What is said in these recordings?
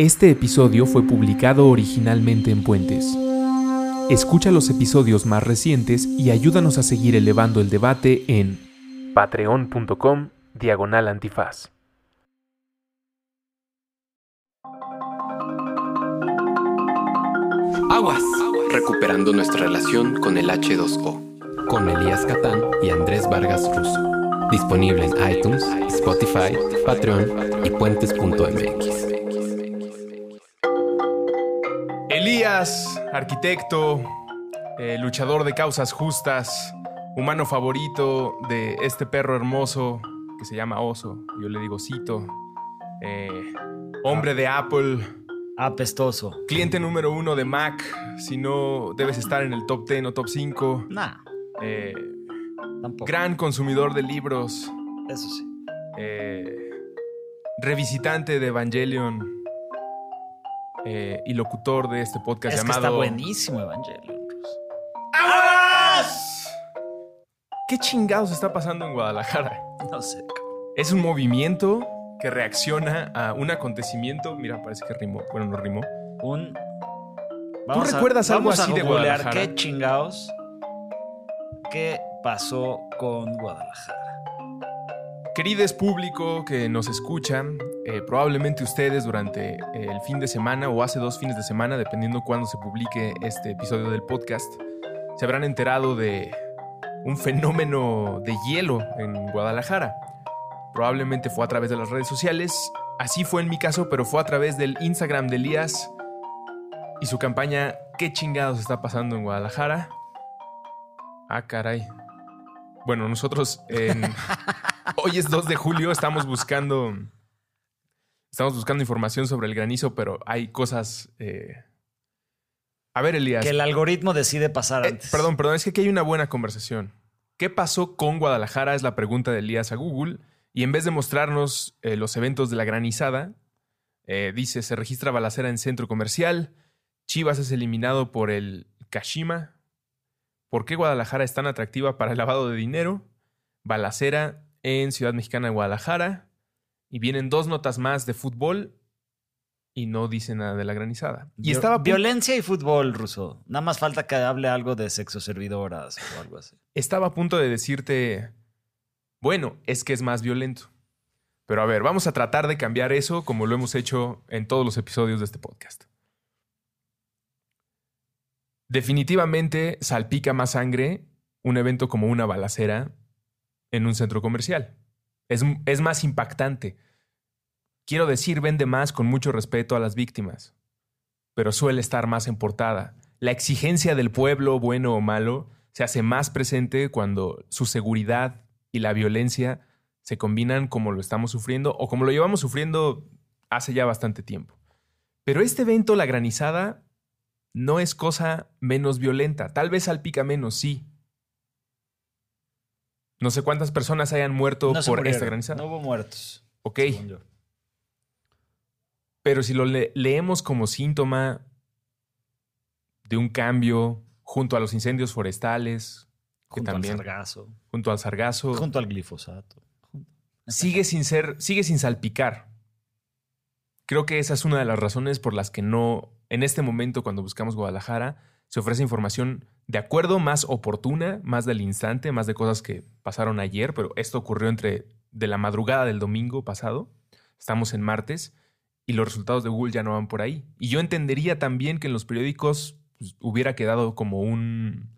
Este episodio fue publicado originalmente en Puentes. Escucha los episodios más recientes y ayúdanos a seguir elevando el debate en patreon.com diagonal antifaz. Aguas, recuperando nuestra relación con el H2O, con Elías Catán y Andrés Vargas Russo. Disponible en iTunes, Spotify, Patreon y puentes.mx. Elías, arquitecto, eh, luchador de causas justas, humano favorito de este perro hermoso que se llama Oso, yo le digo Cito, eh, hombre de Apple, Apestoso. cliente número uno de Mac, si no debes estar en el top 10 o top 5, Nah, eh, tampoco. gran consumidor de libros, Eso sí. revisitante de Evangelion eh, y locutor de este podcast Es que llamado... está buenísimo Evangelion. Rus. ¿Qué chingados está pasando en Guadalajara? No sé. Es un movimiento que reacciona a un acontecimiento. Mira, parece que rimó. Bueno, no rimó. Un. recuerdas algo vamos así a de Guadalajara? ¿Qué chingados? ¿Qué pasó con Guadalajara? Querides público que nos escuchan, eh, probablemente ustedes durante el fin de semana o hace dos fines de semana, dependiendo cuándo se publique este episodio del podcast, se habrán enterado de un fenómeno de hielo en Guadalajara. Probablemente fue a través de las redes sociales, así fue en mi caso, pero fue a través del Instagram de Elías y su campaña ¿Qué chingados está pasando en Guadalajara? Ah, caray. Bueno, nosotros en... Hoy es 2 de julio, estamos buscando. Estamos buscando información sobre el granizo, pero hay cosas. eh, A ver, Elías. Que el algoritmo decide pasar eh, antes. perdón, perdón, es que aquí hay una buena conversación. ¿Qué pasó con Guadalajara? Es la pregunta de Elías a Google. Y en vez de mostrarnos eh, los eventos de la granizada, dice: se registra balacera en centro comercial. Chivas es eliminado por el Kashima. ¿Por qué Guadalajara es tan atractiva para el lavado de dinero? Balacera en Ciudad Mexicana de Guadalajara. Y vienen dos notas más de fútbol y no dice nada de la granizada. Y estaba Violencia y fútbol ruso. Nada más falta que hable algo de sexo servidoras o algo así. estaba a punto de decirte, bueno, es que es más violento. Pero a ver, vamos a tratar de cambiar eso como lo hemos hecho en todos los episodios de este podcast. Definitivamente salpica más sangre un evento como una balacera en un centro comercial. Es, es más impactante. Quiero decir, vende más con mucho respeto a las víctimas, pero suele estar más en portada. La exigencia del pueblo, bueno o malo, se hace más presente cuando su seguridad y la violencia se combinan como lo estamos sufriendo o como lo llevamos sufriendo hace ya bastante tiempo. Pero este evento, la granizada, no es cosa menos violenta. Tal vez salpica menos, sí. No sé cuántas personas hayan muerto No por esta granizada. No hubo muertos. ok, pero si lo le- leemos como síntoma de un cambio junto a los incendios forestales, que Junto también al sargazo. junto al sargazo, Junto al glifosato. sigue sin ser, sigue sin salpicar. Creo que esa es una de las razones por las que no, en este momento, cuando buscamos Guadalajara, se ofrece información de acuerdo más oportuna, más del instante, más de cosas que pasaron ayer, pero esto ocurrió entre de la madrugada del domingo pasado, estamos en martes, y los resultados de Google ya no van por ahí. Y yo entendería también que en los periódicos pues, hubiera quedado como un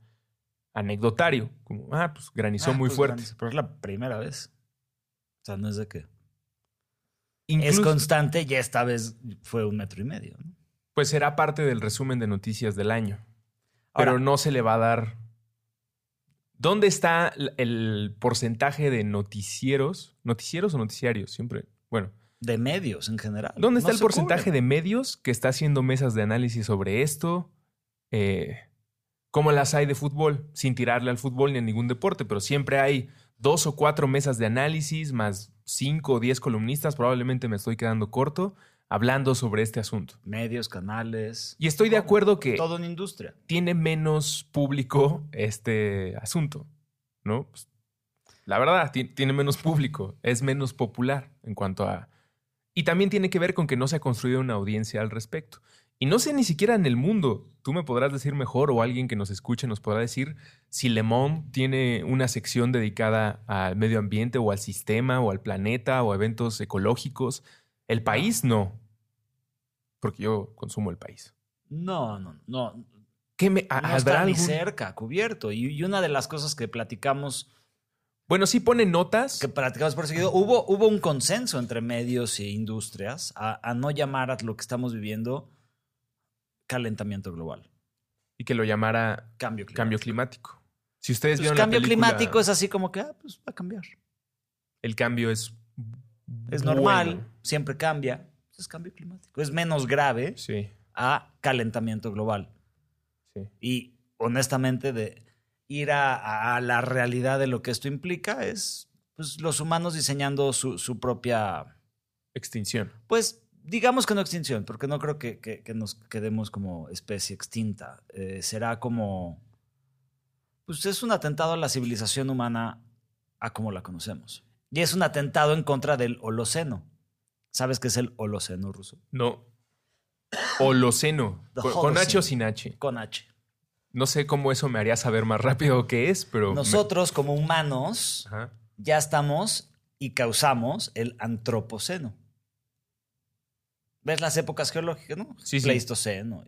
anecdotario, como, ah, pues granizó Ah, muy pues, fuerte. granizo, Pero es la primera vez. O sea, no es de que. Es constante y esta vez fue un metro y medio. ¿no? Pues será parte del resumen de noticias del año. Pero no se le va a dar. ¿Dónde está el porcentaje de noticieros? ¿Noticieros o noticiarios? Siempre. Bueno, De medios en general. ¿dónde está No el porcentaje cubre. de medios que está haciendo mesas de análisis sobre esto? Eh, ¿Cómo las hay de fútbol? Sin tirarle al fútbol ni a ningún deporte, pero siempre hay dos o cuatro mesas de análisis, más cinco o diez columnistas, probablemente me estoy quedando corto, hablando sobre este asunto. Medios, canales. Y estoy de acuerdo que Todo en industria. tiene menos público este asunto, ¿no? Pues, la verdad, ti- tiene menos público, es menos popular en cuanto a Y también tiene que ver con que no se ha construido una audiencia al respecto. Y no sé ni siquiera en el mundo, tú me podrás decir mejor o alguien que nos escuche nos podrá decir si Le Monde tiene una sección dedicada al medio ambiente o al sistema o al planeta o a eventos ecológicos. El país no, porque yo consumo el país. No, no, no. ¿Qué me, no está ni cerca, cubierto. Y, y, una de las cosas que platicamos... Bueno, sí pone notas. Que platicamos por seguido. Hubo, hubo un consenso entre medios e industrias a, a no llamar a lo que estamos viviendo calentamiento global. Y que lo llamara cambio climático. Cambio climático. Si ustedes Pues vieron cambio la película, climático es así como que, ah, pues va a cambiar. El cambio es. Es bueno. normal, siempre cambia. Pues Es cambio climático. Es menos grave Sí, a calentamiento global. sí. Y honestamente, de ir a, a la realidad de lo que esto implica es pues, los humanos diseñando su, su propia, Extinción. pues digamos que no extinción, porque no creo que, que- que nos quedemos como especie extinta. Eh, será como, pues es un atentado a la civilización humana a como la conocemos. Y es un atentado en contra del Holoceno. ¿Sabes qué es el Holoceno ruso? No. Holoceno. Con, con H o sin H. Con H. No sé cómo eso me haría saber más rápido qué es, pero. me- Nosotros como humanos Ajá. ya estamos y causamos el antropoceno. ¿Ves las épocas geológicas, no? Sí, sí. Pleistoceno,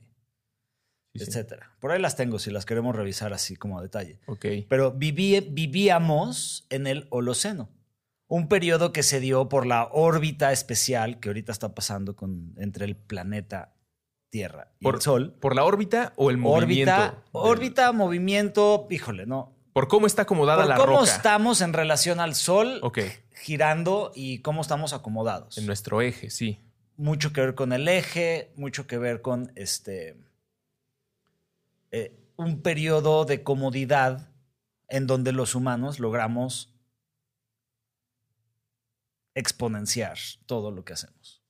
Sí, sí. etcétera. Por ahí las tengo si las queremos revisar así como a detalle. Ok. Pero viví- vivíamos en el Holoceno, un periodo que se dio por la órbita especial que ahorita está pasando con, entre el planeta Tierra y Por, el Sol. ¿Por la órbita o el movimiento? Órbita, del- órbita, movimiento, híjole, no. Por cómo está acomodada Por la cómo roca. estamos en relación al Sol, girando y cómo estamos acomodados. En nuestro eje, sí. Mucho que ver con el eje, mucho que ver con este eh, un periodo de comodidad en donde los humanos logramos exponenciar todo lo que hacemos.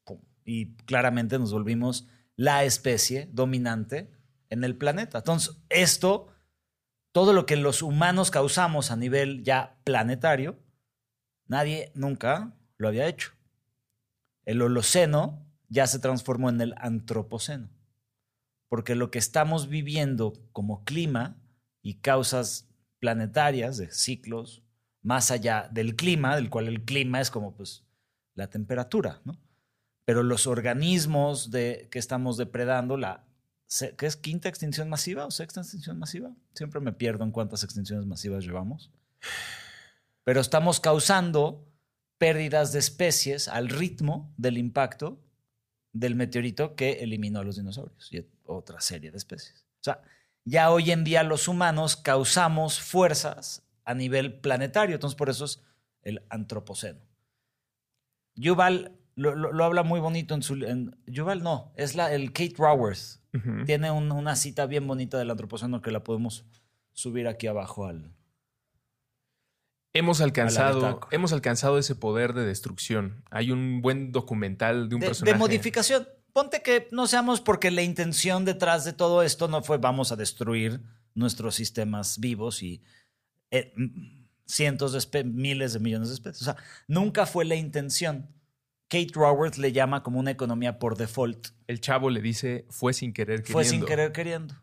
Y claramente nos volvimos la especie dominante en el planeta. Entonces, esto, todo lo que los humanos causamos a nivel ya planetario, nadie nunca lo había hecho. El Holoceno ya se transformó en el Antropoceno. Porque lo que estamos viviendo como clima y causas planetarias de ciclos más allá del clima, del cual el clima es como pues la temperatura, ¿no? Pero los organismos de, que estamos depredando, la, ¿qué es quinta extinción masiva o sexta extinción masiva? Siempre me pierdo en cuántas extinciones masivas llevamos. Pero estamos causando pérdidas de especies al ritmo del impacto del meteorito que eliminó a los dinosaurios y otra serie de especies. O sea, ya hoy en día los humanos causamos fuerzas a nivel planetario, entonces por eso es el antropoceno. Yuval lo, lo- lo habla muy bonito en su... En, Yuval no, es la, el Kate Raworth. Tiene un- una cita bien bonita del antropoceno que la podemos subir aquí abajo al... Hemos alcanzado, hemos alcanzado ese poder de destrucción. Hay un buen documental de un de, de personaje. modificación. Ponte que no seamos porque la intención detrás de todo esto no fue vamos a destruir nuestros sistemas vivos y eh, cientos de espe- miles de millones de especies. O sea, nunca fue la intención. Kate Raworth le llama como una economía por default. El chavo le dice, fue sin querer queriendo. Fue sin querer queriendo.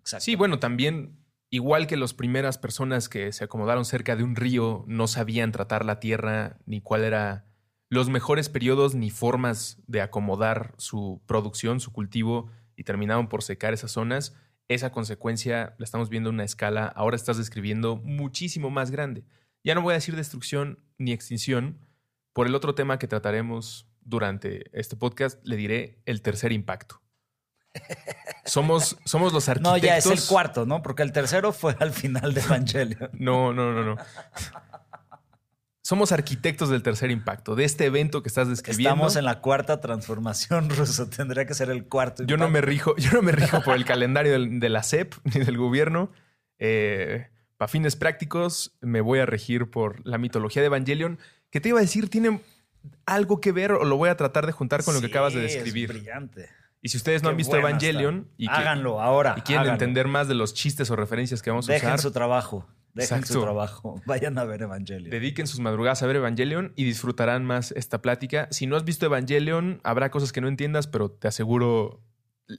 Exacto. Sí, bueno, también, igual que las primeras personas que se acomodaron cerca de un río, no sabían tratar la tierra, ni cuál era los mejores periodos ni formas de acomodar su producción, su cultivo, y terminaron por secar esas zonas. Esa consecuencia la estamos viendo en una escala, ahora estás describiendo muchísimo más grande. Ya no voy a decir destrucción ni extinción. Por el otro tema que trataremos durante este podcast, le diré el tercer impacto. Somos, somos los no, arquitectos. ya es el cuarto, ¿no? Porque el tercero fue al final de Evangelion. No, no, no, no. Somos arquitectos del tercer impacto, de este evento que estás describiendo. Estamos en la cuarta transformación ruso. Tendría que ser el cuarto. Yo no me rijo, yo no me rijo por el calendario del- de la CEP ni del gobierno. Para fines prácticos, me voy a regir por la mitología de Evangelion, que te iba a decir, tiene algo que ver o lo voy a tratar de juntar con lo que acabas de es describir. brillante. Y si ustedes no han visto Evangelion está. y, que- háganlo ahora. y quieren háganlo. entender más de los chistes o referencias que vamos a Dejen usar, su trabajo. Dejen su Exacto. trabajo. Vayan a ver Evangelion. Dediquen sus madrugadas a ver Evangelion y disfrutarán más esta plática. Si no has visto Evangelion, habrá cosas que no entiendas, pero te aseguro,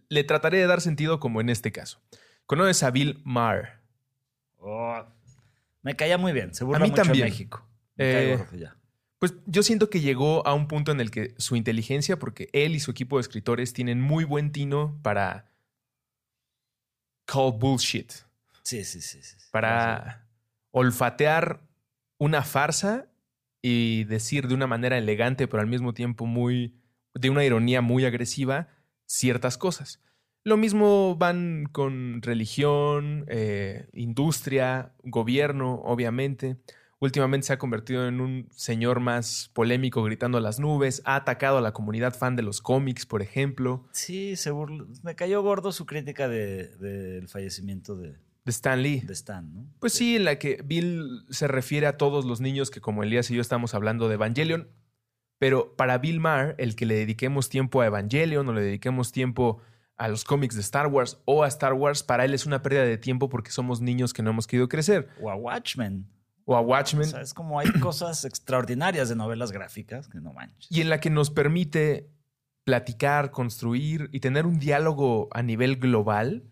le trataré de dar sentido como en este caso. Conoces a Bill Maher. Oh, me caía muy bien. Se burla mí mucho también. México. Me Eh, ya. Pues yo siento que llegó a un punto en el que su inteligencia, porque él y su equipo de escritores tienen muy buen tino para call bullshit, sí, sí. sí, sí. para olfatear una farsa y decir de una manera elegante, pero al mismo tiempo muy, de una ironía muy agresiva, ciertas cosas. Lo mismo van con religión, eh, industria, gobierno, obviamente. Últimamente se ha convertido en un señor más polémico gritando a las nubes, ha atacado a la comunidad fan de los cómics, por ejemplo, Sí, se Me cayó gordo su crítica de- del fallecimiento de, de Stan Lee. de Stan, ¿no? Pues sí, en la que Bill se refiere a todos los niños que como Elías y yo estamos hablando de Evangelion, pero para Bill Maher, el que le dediquemos tiempo a Evangelion o le dediquemos tiempo a los cómics de Star Wars o a Star Wars, para él es una pérdida de tiempo porque somos niños que no hemos querido crecer. O a Watchmen. O a O Watchmen, sea, es como hay cosas extraordinarias de novelas gráficas que no manches. y en la que nos permite platicar, construir y tener un diálogo a nivel global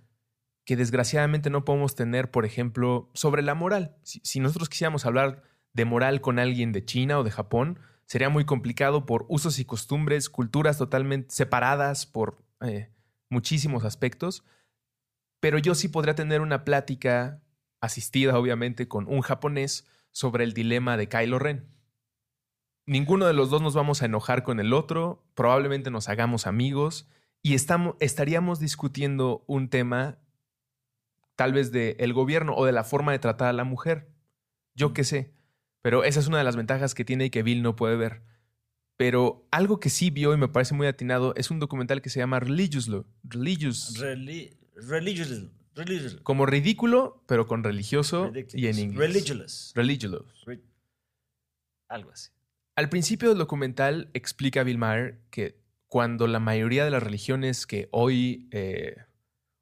que desgraciadamente no podemos tener, por ejemplo, sobre la moral. Si, nosotros quisiéramos hablar de moral con alguien de China o de Japón, sería muy complicado por usos y costumbres, culturas totalmente separadas por eh, muchísimos aspectos. Pero yo sí podría tener una plática asistida, obviamente, con un japonés sobre el dilema de Kylo Ren. Ninguno de los dos nos vamos a enojar con el otro, probablemente nos hagamos amigos y estamos, estaríamos discutiendo un tema tal vez del el gobierno o de la forma de tratar a la mujer. Yo qué sé. Pero esa es una de las ventajas que tiene y que Bill no puede ver. Pero algo que sí vio y me parece muy atinado es un documental que se llama Religious Law. Religious. Reli- religious. Religious. como ridículo, pero con religioso y en inglés. Religious. Religious. Re- Algo así. Al principio del documental explica Bill Maher que cuando la mayoría de las religiones que hoy eh,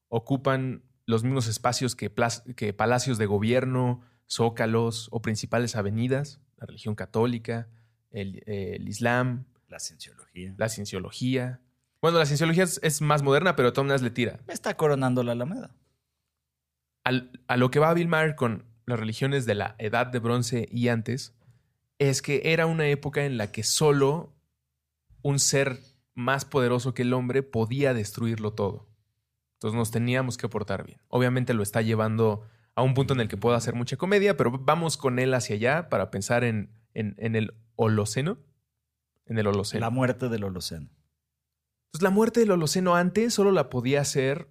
ocupan los mismos espacios que, palacios de gobierno, zócalos o principales avenidas, la religión católica, el, el islam, La cienciología. la cienciología. Bueno, la cienciología es, es más moderna, pero todas maneras le tira. Está coronando la Alameda. Al- a lo que va Bill Maher con las religiones de la Edad de Bronce y antes, es que era una época en la que solo un ser más poderoso que el hombre podía destruirlo todo. Entonces nos teníamos que portar bien. Obviamente lo está llevando a un punto en el que pueda hacer mucha comedia, pero vamos con él hacia allá para pensar en, en- en el Holoceno. En el Holoceno. La muerte del Holoceno. Pues la muerte del Holoceno antes solo la podía hacer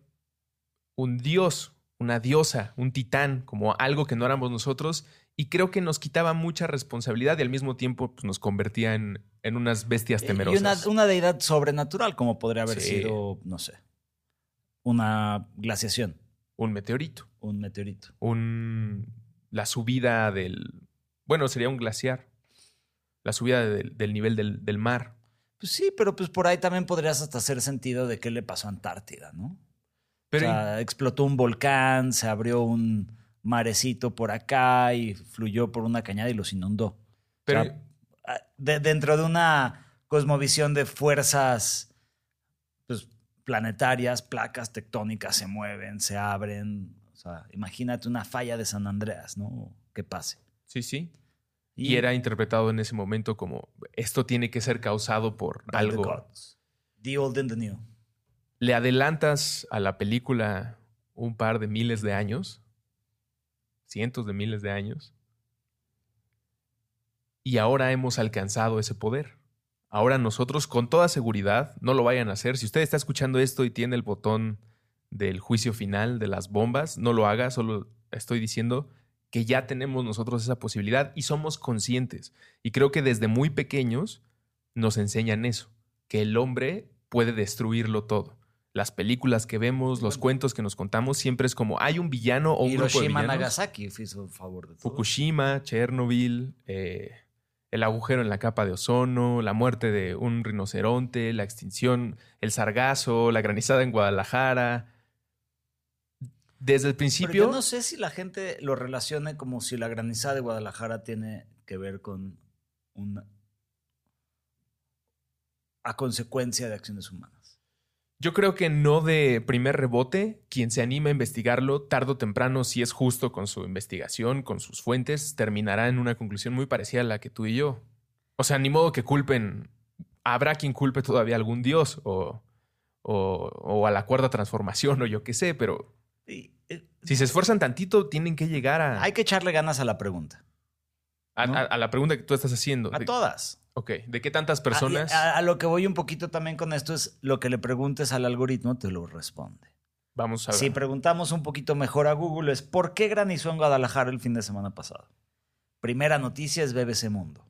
un dios, una diosa, un titán, como algo que no éramos nosotros. Y creo que nos quitaba mucha responsabilidad y al mismo tiempo pues, nos convertía en, en unas bestias Y temerosas. una, una deidad sobrenatural, como podría haber Sí. sido, no sé, una glaciación, Un meteorito, un meteorito. un, la subida del... Bueno, sería un glaciar. La subida del, del nivel del, del mar. Pues sí, pero pues por ahí también podrías hasta hacer sentido de qué le pasó a Antártida, ¿no? Pero o sea, explotó un volcán, se abrió un marecito por acá y fluyó por una cañada y los inundó. pero O sea, de- dentro de una cosmovisión de fuerzas planetarias, placas tectónicas se mueven, se abren. O sea, imagínate una falla de San Andreas, ¿no? Que pase. sí, sí. Y era interpretado en ese momento como esto tiene que ser causado por by the algo. gods. The old and the new. le adelantas a la película un par de miles de años, cientos de miles de años, y ahora hemos alcanzado ese poder. Ahora nosotros, con toda seguridad, no lo vayan a hacer. Si usted está escuchando esto y tiene el botón del juicio final de las bombas, no lo haga, solo estoy diciendo que ya tenemos nosotros esa posibilidad y somos conscientes. Y creo que desde muy pequeños nos enseñan eso, que el hombre puede destruirlo todo. Las películas que vemos, los Bueno. cuentos que nos contamos, siempre es como hay un villano o un grupo de Hiroshima, villanos. Nagasaki favor de todo. Fukushima, Chernobyl, eh, el agujero en la capa de ozono, la muerte de un rinoceronte, la extinción, el sargazo, la granizada en Guadalajara. desde el principio... yo no sé si la gente lo relacione como si la granizada de Guadalajara tiene que ver con una. a consecuencia de acciones humanas. Yo creo que no de primer rebote, quien se anima a investigarlo, tarde o temprano, si es justo con su investigación, con sus fuentes, terminará en una conclusión muy parecida a la que tú y yo. O sea, ni modo que culpen, habrá quien culpe todavía a algún dios o, o, o a la cuarta transformación o yo qué sé, pero eh, si se esfuerzan tantito, tienen que llegar a, hay que echarle ganas a la pregunta. a, ¿no? a- a la pregunta que tú estás haciendo. A todas. Ok, ¿de qué tantas personas? A, a- a lo que voy un poquito también con esto es lo que le preguntes al algoritmo, te lo responde. Vamos a ver. Si preguntamos un poquito mejor a Google es ¿por qué granizó en Guadalajara el fin de semana pasado? Primera noticia es BBC Mundo.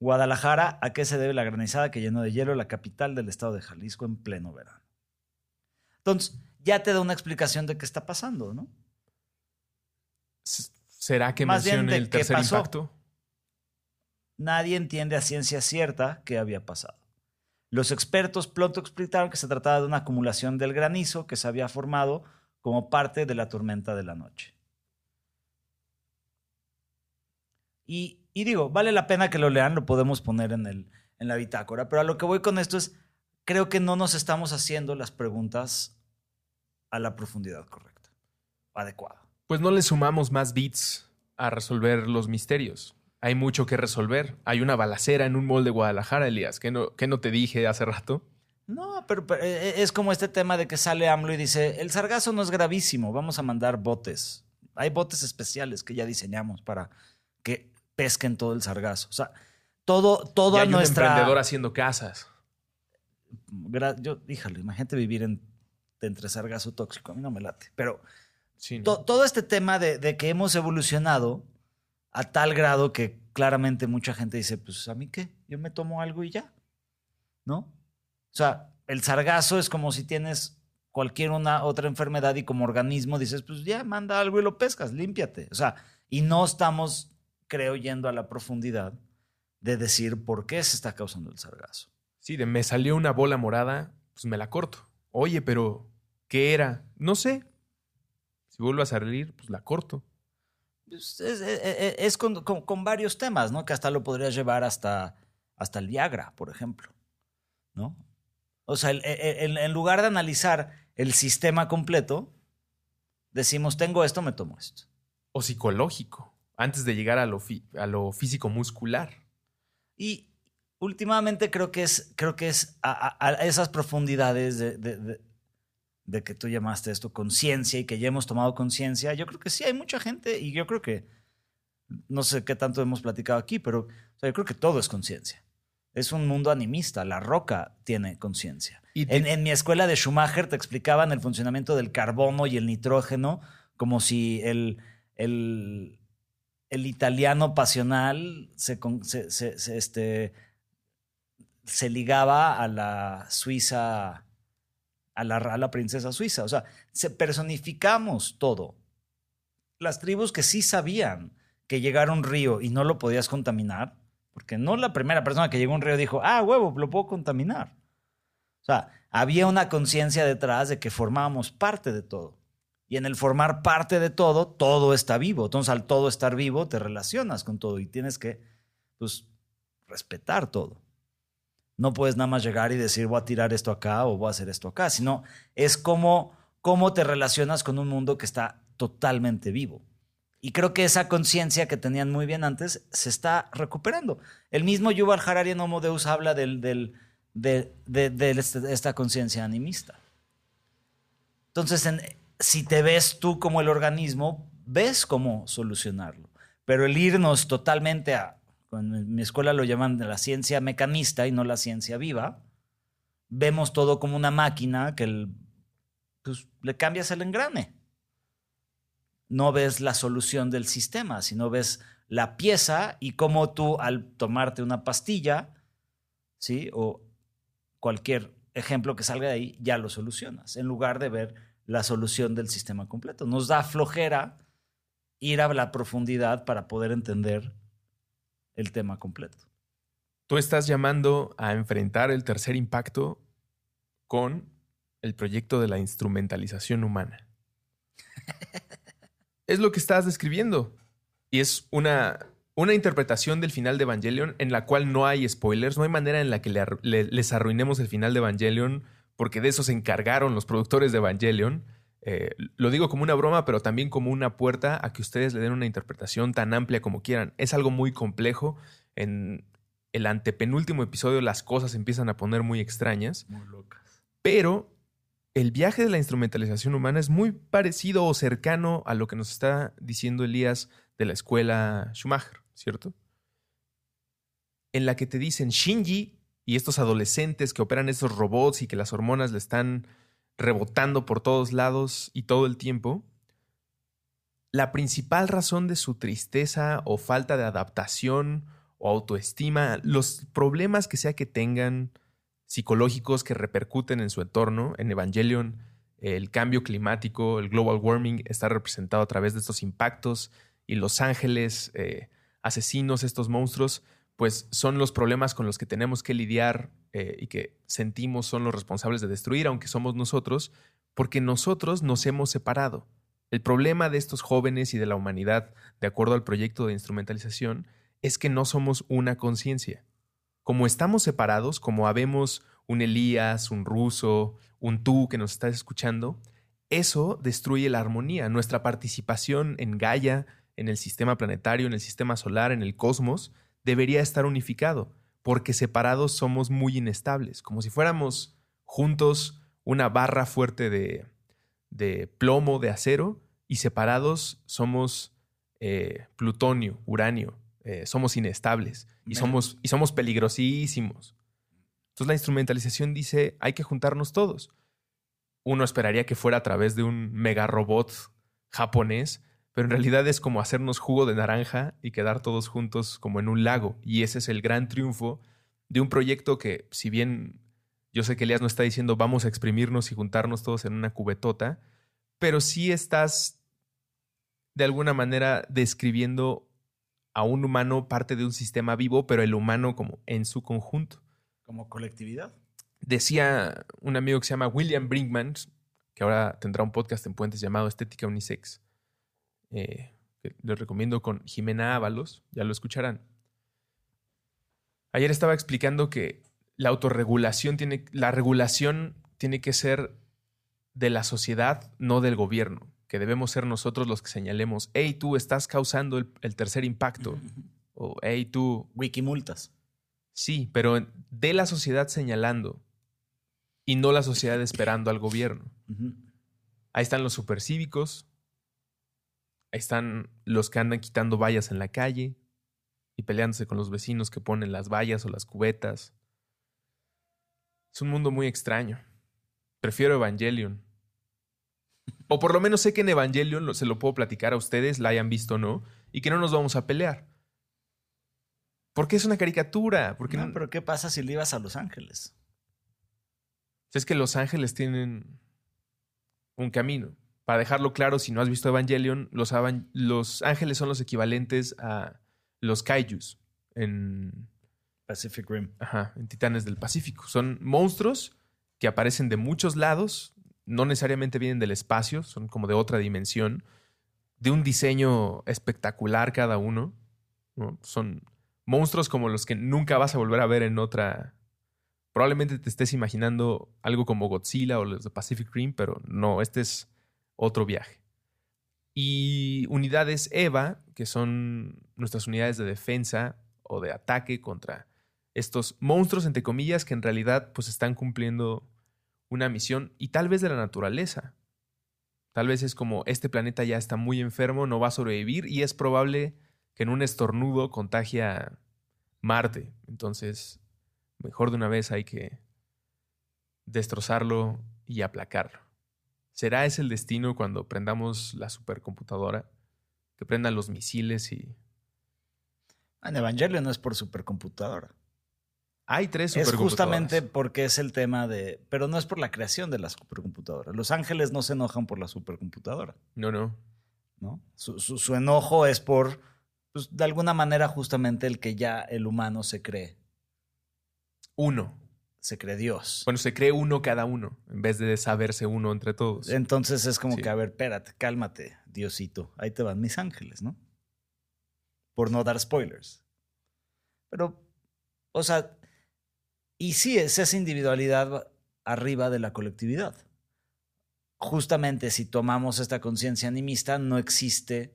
Guadalajara, ¿a qué se debe la granizada que llenó de hielo la capital del estado de Jalisco en pleno verano? Entonces, ya te da una explicación de qué está pasando, ¿no? ¿Será que Más el tercer impacto? Nadie entiende a ciencia cierta qué había pasado. Los expertos pronto explicaron que se trataba de una acumulación del granizo que se había formado como parte de la tormenta de la noche. Y, digo, vale la pena que lo lean, lo podemos poner en, el, en la bitácora, pero a lo que voy con esto es, creo que no nos estamos haciendo las preguntas a la profundidad correcta, adecuada. Pues no le sumamos más bits a resolver los misterios. Hay mucho que resolver. Hay una balacera en un mall de Guadalajara, Elías. ¿Qué no, qué no te dije hace rato? No, pero, pero, eh, es como este tema de que sale AMLO y dice, el sargazo no es gravísimo, vamos a mandar botes. Hay botes especiales que ya diseñamos para que pesquen todo el sargazo. O sea, todo, Y toda hay un emprendedor haciendo casas. Yo, híjole, imagínate vivir en, entre sargazo tóxico, a mí no me late. Pero Sí, ¿no? to- todo este tema de, de que hemos evolucionado a tal grado que claramente mucha gente dice, pues a mí qué, yo me tomo algo y ya, ¿no? O sea, el sargazo es como si tienes cualquier una otra enfermedad y como organismo dices, pues ya manda algo y lo pescas, límpiate. O sea, y no estamos, creo, yendo a la profundidad de decir por qué se está causando el sargazo. Sí, de me salió una bola morada, pues me la corto. Oye, pero ¿qué era? No sé. Si vuelve a salir, pues la corto. Pues, es, es- es- es con, con- con varios temas, ¿no? Que hasta lo podrías llevar hasta, hasta el Viagra, por ejemplo, ¿no? O sea, el- el- el- en lugar de analizar el sistema completo, decimos, tengo esto, me tomo esto. O psicológico, antes de llegar a lo, fi- a lo físico muscular. Y últimamente creo que es, creo que es a, a- a esas profundidades de, de- de- de que tú llamaste esto conciencia y que ya hemos tomado conciencia. Yo creo que sí hay mucha gente y yo creo que, no sé qué tanto hemos platicado aquí, pero o sea, yo creo que todo es conciencia. Es un mundo animista. La roca tiene conciencia. En, en mi escuela de Schumacher te explicaban el funcionamiento del carbono y el nitrógeno como si el, el, el italiano pasional se, con- se- se- se, este, se ligaba a la Suiza, a la, princesa suiza. O sea, se personificamos todo. Las tribus que sí sabían que llegar a un río y no lo podías contaminar, porque no la primera persona que llegó a un río dijo, ah, huevo, lo puedo contaminar. O sea, había una conciencia detrás de que formábamos parte de todo. Y en el formar parte de todo, todo está vivo. Entonces, al todo estar vivo, te relacionas con todo y tienes que, pues, respetar todo. No puedes nada más llegar y decir, voy a tirar esto acá o voy a hacer esto acá, sino es cómo, cómo te relacionas con un mundo que está totalmente vivo. Y creo que esa conciencia que tenían muy bien antes se está recuperando. El mismo Yuval Harari en Homo Deus habla del, de, de- de este- esta conciencia animista. Entonces, en- si te ves tú como el organismo, ves cómo solucionarlo. Pero el irnos totalmente a, en mi escuela lo llaman la ciencia mecanista y no la ciencia viva, vemos todo como una máquina que el- pues, le cambias el engrane. No ves la solución del sistema, sino ves la pieza y cómo tú al tomarte una pastilla, ¿sí? O cualquier ejemplo que salga de ahí, ya lo solucionas, en lugar de ver la solución del sistema completo. Nos da flojera ir a la profundidad para poder entender el tema completo. Tú estás llamando a enfrentar el tercer impacto con el proyecto de la instrumentalización humana. es lo que estás describiendo. Y es una, una interpretación del final de Evangelion en la cual no hay spoilers, no hay manera en la que les arruinemos el final de Evangelion, porque de eso se encargaron los productores de Evangelion. Eh, lo digo como una broma, pero también como una puerta a que ustedes le den una interpretación tan amplia como quieran. Es algo muy complejo. En el antepenúltimo episodio las cosas empiezan a poner muy extrañas. Muy locas. Pero el viaje de la instrumentalización humana es muy parecido o cercano a lo que nos está diciendo Elías de la escuela Schumacher, ¿cierto? En la que te dicen Shinji y estos adolescentes que operan estos robots y que las hormonas le están rebotando por todos lados y todo el tiempo, la principal razón de su tristeza o falta de adaptación o autoestima, los problemas que sea que tengan, psicológicos que repercuten en su entorno. En Evangelion, el cambio climático, el global warming está representado a través de estos impactos y los ángeles eh, asesinos, estos monstruos, pues son los problemas con los que tenemos que lidiar eh, y que sentimos son los responsables de destruir, aunque somos nosotros, porque nosotros nos hemos separado. El problema de estos jóvenes y de la humanidad, de acuerdo al proyecto de instrumentalización, es que no somos una conciencia como estamos separados, como habemos un Elías, un ruso, un tú que nos estás escuchando, eso destruye la armonía. Nuestra participación en Gaia, en el sistema planetario, en el sistema solar, en el cosmos, debería estar unificado, porque separados somos muy inestables, como si fuéramos juntos una barra fuerte de, de plomo, de acero, y separados somos eh, plutonio, uranio, eh, somos inestables y somos, y somos peligrosísimos. Entonces la instrumentalización dice, hay que juntarnos todos. Uno esperaría que fuera a través de un mega robot japonés, pero en realidad es como hacernos jugo de naranja y quedar todos juntos como en un lago. Y ese es el gran triunfo de un proyecto que, si bien yo sé que Elias no está diciendo vamos a exprimirnos y juntarnos todos en una cubetota, pero sí estás de alguna manera describiendo a un humano parte de un sistema vivo, pero el humano como en su conjunto. Como colectividad. Decía un amigo que se llama William Brinkman, que ahora tendrá un podcast en Puentes llamado Estética Unisex, eh, que les recomiendo con Jimena Ábalos, ya lo escucharán. Ayer estaba explicando que la autorregulación tiene, la regulación tiene que ser de la sociedad, no del gobierno que debemos ser nosotros los que señalemos, hey, tú estás causando el, tercer impacto. o hey, tú... Wikimultas. Sí, pero de la sociedad señalando y no la sociedad esperando al gobierno. Ahí están los supercívicos, ahí están los que andan quitando vallas en la calle y peleándose con los vecinos que ponen las vallas o las cubetas. Es un mundo muy extraño. Prefiero Evangelion. O por lo menos sé que en Evangelion se lo puedo platicar a ustedes, la hayan visto o no, y que no nos vamos a pelear. Porque es una caricatura. Porque no, pero ¿qué pasa si le ibas a Los Ángeles? Es que Los Ángeles tienen un camino. Para dejarlo claro, si no has visto Evangelion, los, los ángeles son los equivalentes a los kaijus en Pacific Rim. Ajá, en Titanes del Pacífico. Son monstruos que aparecen de muchos lados, no necesariamente vienen del espacio, son como de otra dimensión, de un diseño espectacular cada uno. Son monstruos como los que nunca vas a volver a ver en otra. Probablemente te estés imaginando algo como Godzilla o los de Pacific Rim, pero no, este es otro viaje. Y unidades EVA, que son nuestras unidades de defensa o de ataque contra estos monstruos, entre comillas, que en realidad pues están cumpliendo una misión y tal vez de la naturaleza. Tal vez es como este planeta ya está muy enfermo, no va a sobrevivir y es probable que en un estornudo contagia Marte. Entonces, mejor de una vez hay que destrozarlo y aplacarlo. ¿Será ese el destino cuando prendamos la supercomputadora? Que prendan los misiles y... En Evangelio no es por supercomputadora. Hay tres Es justamente porque es el tema de. Pero no es por la creación de la supercomputadora. Los ángeles no se enojan por la supercomputadora. No, no. ¿No? Su, enojo es por, pues, de alguna manera, justamente el que ya el humano se cree. Uno. Se cree Dios. Bueno, se cree uno cada uno, en vez de saberse uno entre todos. Entonces es como Sí. que, a ver, espérate, cálmate, Diosito. Ahí te van mis ángeles, ¿no? Por no dar spoilers. Pero, o sea, y sí es esa individualidad arriba de la colectividad. Justamente si tomamos esta conciencia animista, no existe.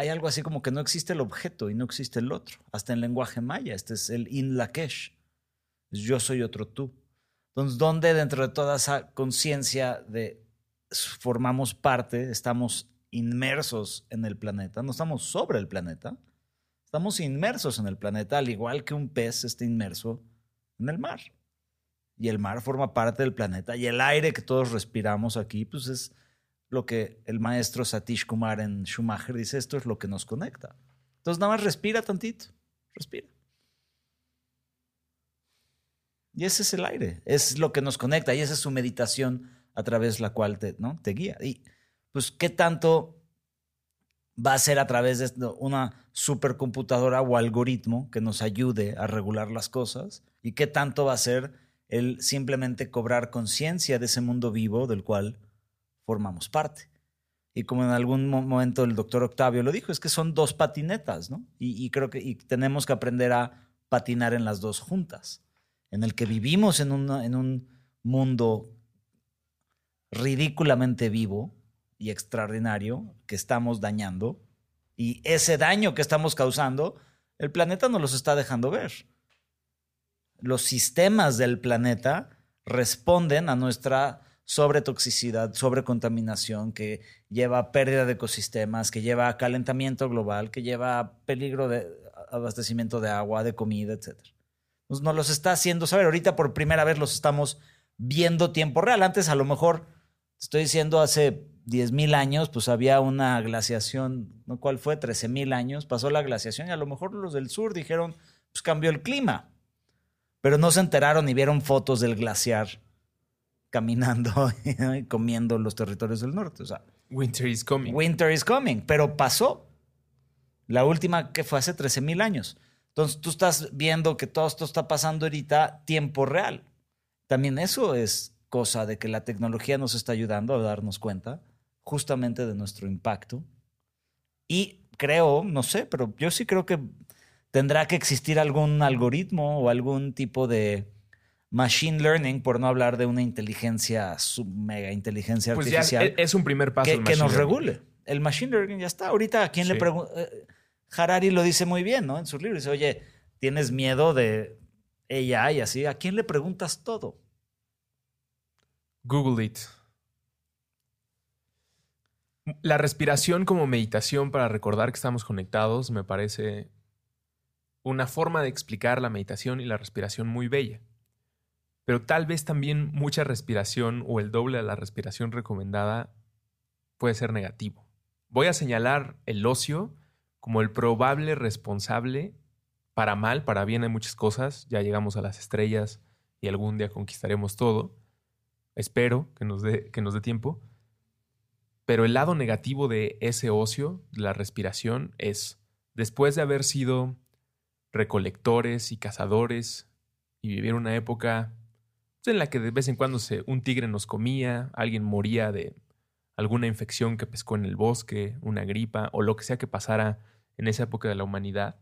Hay algo así como que no existe el objeto y no existe el otro. Hasta en lenguaje maya, este es el in lakesh. Yo soy otro tú. Entonces, ¿dónde dentro de toda esa conciencia de formamos parte, estamos inmersos en el planeta? No estamos sobre el planeta, estamos inmersos en el planeta, al igual que un pez está inmerso en el mar. Y el mar forma parte del planeta. Y el aire que todos respiramos aquí, pues es lo que el maestro Satish Kumar en Schumacher dice, esto es lo que nos conecta. Entonces nada más respira tantito, respira. Y ese es el aire, es lo que nos conecta y esa es su meditación a través de la cual te, ¿no? te guía. Y pues, ¿qué tanto va a ser a través de una supercomputadora o algoritmo que nos ayude a regular las cosas? ¿Y qué tanto va a ser el simplemente cobrar conciencia de ese mundo vivo del cual formamos parte? Y como en algún mo- momento el doctor Octavio lo dijo, es que son dos patinetas, ¿no? Y, y creo que y tenemos que aprender a patinar en las dos juntas, en el que vivimos en, una- en un mundo ridículamente vivo y extraordinario que estamos dañando, y ese daño que estamos causando, el planeta nos los está dejando ver. Los sistemas del planeta responden a nuestra sobretoxicidad, sobrecontaminación, que lleva a pérdida de ecosistemas, que lleva a calentamiento global, que lleva a peligro de abastecimiento de agua, de comida, etc. Pues nos los está haciendo saber. Ahorita por primera vez los estamos viendo tiempo real. Antes a lo mejor, estoy diciendo hace 10.000 años, pues había una glaciación, ¿no? ¿cuál fue? 13.000 años, pasó la glaciación y a lo mejor los del sur dijeron, pues cambió el clima. Pero no se enteraron ni vieron fotos del glaciar caminando y comiendo los territorios del norte. O sea, Winter is coming. Winter is coming, pero pasó. La última que fue hace 13.000 años. Entonces tú estás viendo que todo esto está pasando ahorita tiempo real. También eso es cosa de que la tecnología nos está ayudando a darnos cuenta justamente de nuestro impacto. Y creo, no sé, pero yo sí creo que tendrá que existir algún algoritmo o algún tipo de machine learning, por no hablar de una inteligencia, sub mega inteligencia Pues artificial e- es un primer paso. que, que nos learning. regule. El machine learning ya está. Ahorita, ¿a quién le pregunta? Harari lo dice muy bien, ¿no? En sus libros. Dice, oye, ¿tienes miedo de ella y así? ¿A quién le preguntas todo? Google it. La respiración como meditación para recordar que estamos conectados me parece una forma de explicar la meditación y la respiración muy bella. Pero tal vez también mucha respiración o el doble de la respiración recomendada puede ser negativo. Voy a señalar el ocio como el probable responsable para mal, para bien hay muchas cosas. Ya llegamos a las estrellas y algún día conquistaremos todo. Espero que nos dé, que nos dé tiempo. Pero el lado negativo de ese ocio, de la respiración, es después de haber sido recolectores y cazadores y vivir una época en la que de vez en cuando se, un tigre nos comía, alguien moría de alguna infección que pescó en el bosque, una gripa o lo que sea que pasara en esa época de la humanidad,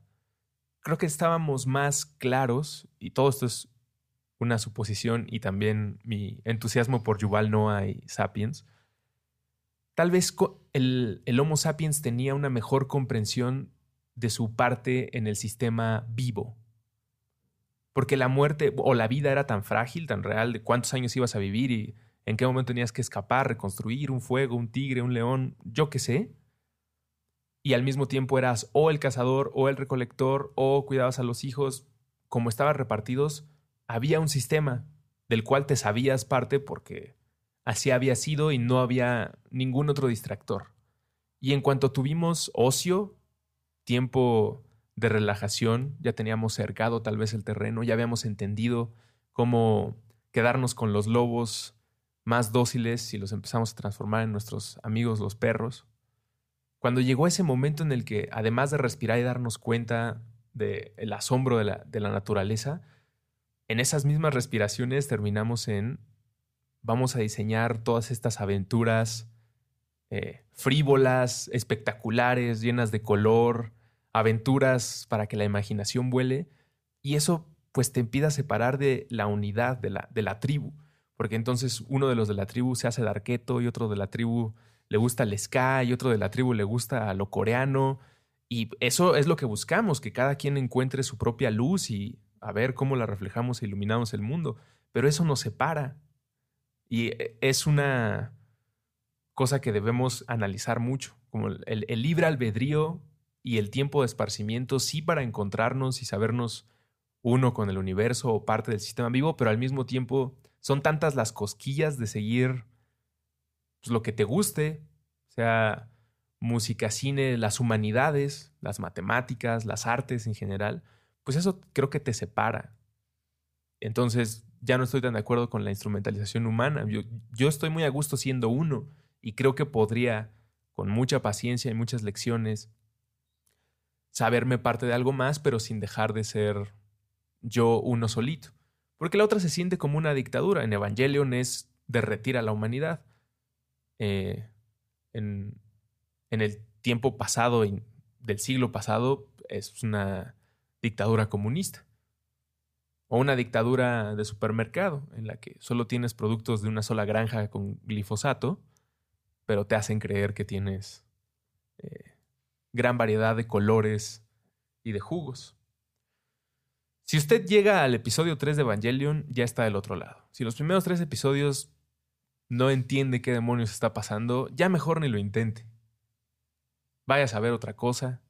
creo que estábamos más claros, y todo esto es una suposición y también mi entusiasmo por Yuval Noah y Sapiens, tal vez el Homo sapiens tenía una mejor comprensión de su parte en el sistema vivo. Porque la muerte o la vida era tan frágil, tan real, de cuántos años ibas a vivir y en qué momento tenías que escapar, reconstruir un fuego, un tigre, un león, yo qué sé. Y al mismo tiempo eras o el cazador o el recolector o cuidabas a los hijos. Como estaban repartidos, había un sistema del cual te sabías parte porque así había sido y no había ningún otro distractor. Y en cuanto tuvimos ocio, tiempo de relajación, ya teníamos cercado tal vez el terreno, ya habíamos entendido cómo quedarnos con los lobos más dóciles y los empezamos a transformar en nuestros amigos los perros. Cuando llegó ese momento en el que, además de respirar y darnos cuenta del asombro de la, de la naturaleza, en esas mismas respiraciones terminamos en vamos a diseñar todas estas aventuras eh, frívolas, espectaculares, llenas de color, aventuras para que la imaginación vuele. Y eso pues te impida separar de la unidad de la, de la tribu. Porque entonces uno de los de la tribu se hace darqueto y otro de la tribu le gusta el ska y otro de la tribu le gusta lo coreano. Y eso es lo que buscamos, que cada quien encuentre su propia luz y a ver cómo la reflejamos e iluminamos el mundo. Pero eso nos separa. Y es una cosa que debemos analizar mucho, como el, libre albedrío y el tiempo de esparcimiento, sí para encontrarnos y sabernos uno con el universo o parte del sistema vivo, pero al mismo tiempo son tantas las cosquillas de seguir pues, lo que te guste, sea música, cine, las humanidades, las matemáticas, las artes en general, pues eso creo que te separa. Entonces, ya no estoy tan de acuerdo con la instrumentalización humana. Yo, estoy muy a gusto siendo uno y creo que podría, con mucha paciencia y muchas lecciones, saberme parte de algo más, pero sin dejar de ser yo uno solito. Porque la otra se siente como una dictadura. En Evangelion es derretir a la humanidad. Eh, en, en, el tiempo pasado, del siglo pasado, es una dictadura comunista o una dictadura de supermercado en la que solo tienes productos de una sola granja con glifosato, pero te hacen creer que tienes eh, gran variedad de colores y de jugos. Si usted llega al episodio 3 de Evangelion, ya está del otro lado. Si los primeros tres episodios no entiende qué demonios está pasando, ya mejor ni lo intente. Vaya a saber otra cosa.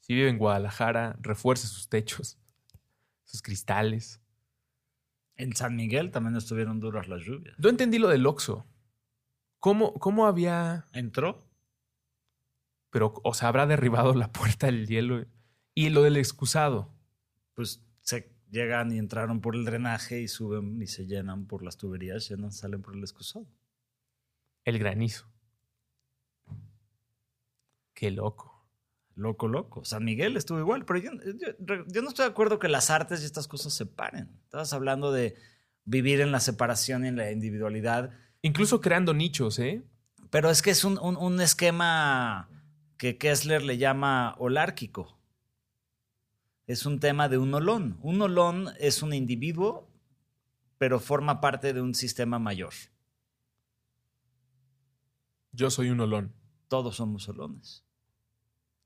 Si vive en Guadalajara, refuerce sus techos sus cristales. En San Miguel también estuvieron duras las lluvias. No entendí lo del Oxo. ¿Cómo, ¿Cómo había...? ¿Entró? Pero, o sea, habrá derribado la puerta del hielo. ¿Y lo del excusado? Pues se llegan y entraron por el drenaje y suben y se llenan por las tuberías, llenan, salen por el excusado. El granizo. Qué loco. Loco, loco. San Miguel estuvo igual, pero yo, no estoy de acuerdo que las artes y estas cosas se paren. Estabas hablando de vivir en la separación y en la individualidad. Incluso creando nichos, ¿eh? Pero es que es un, un esquema que Kessler le llama holárquico. Es un tema de un olón. Un olón es un individuo, pero forma parte de un sistema mayor. Yo soy un olón. Todos somos olones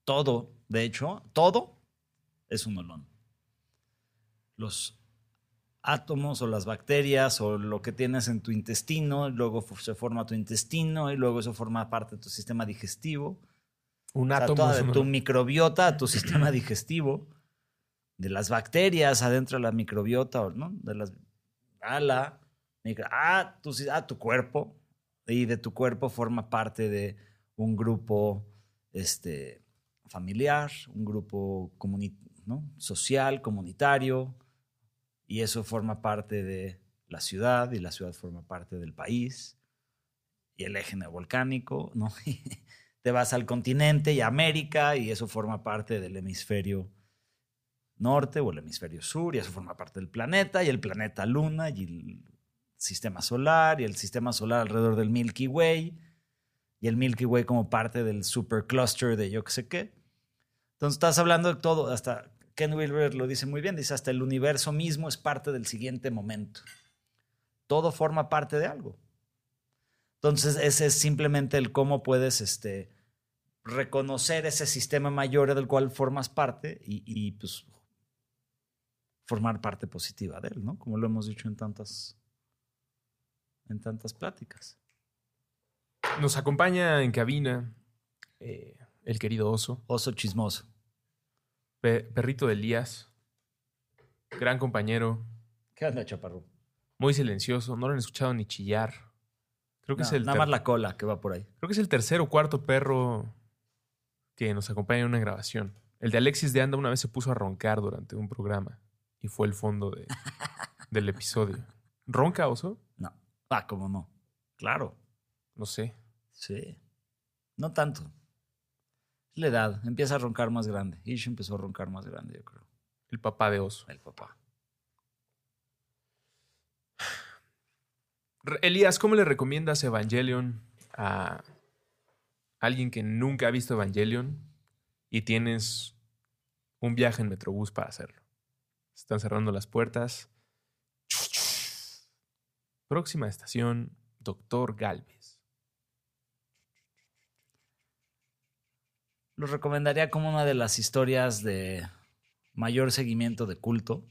todo, de hecho, todo es un olón. Los átomos o las bacterias o lo que tienes en tu intestino, luego se forma tu intestino y luego eso forma parte de tu sistema digestivo. Un átomo. de tu microbiota tu sistema digestivo, de las bacterias adentro de la microbiota, ¿no? De las, a la, a tu, a tu cuerpo y de tu cuerpo forma parte de un grupo este, familiar, un grupo social, comunitario, y eso forma parte de la ciudad, y la ciudad forma parte del país, y el eje neovolcánico, ¿no? te vas al continente y a América, y eso forma parte del hemisferio norte o el hemisferio sur, y eso forma parte del planeta, y el planeta Luna, y el sistema solar, y el sistema solar alrededor del Milky Way, y el Milky Way como parte del supercluster de yo qué sé qué. Entonces estás hablando de todo, hasta Ken Wilber lo dice muy bien, dice hasta el universo mismo es parte del siguiente momento. Todo forma parte de algo. Entonces ese es simplemente el cómo puedes este, reconocer ese sistema mayor del cual formas parte y, y pues formar parte positiva de él, ¿no? Como lo hemos dicho en tantas, en tantas pláticas. Nos acompaña en cabina eh, el querido oso. Oso chismoso. perrito de Elías. Gran compañero. ¿Qué anda, chaparro? Muy silencioso. No lo han escuchado ni chillar. Creo que es el. Nada más la cola que va por ahí. Creo que es el tercer o cuarto perro que nos acompaña en una grabación. El de Alexis de Anda una vez se puso a roncar durante un programa y fue el fondo de, del episodio. ¿Ronca, oso? No. Ah, ¿cómo no? Claro. No sé. Sí. No tanto la edad, empieza a roncar más grande. Ish empezó a roncar más grande, yo creo. El papá de oso. El papá. Elías, ¿cómo le recomiendas Evangelion a alguien que nunca ha visto Evangelion y tienes un viaje en Metrobús para hacerlo? Están cerrando las puertas. Próxima estación, Doctor Galvez. Lo recomendaría como una de las historias de mayor seguimiento de culto.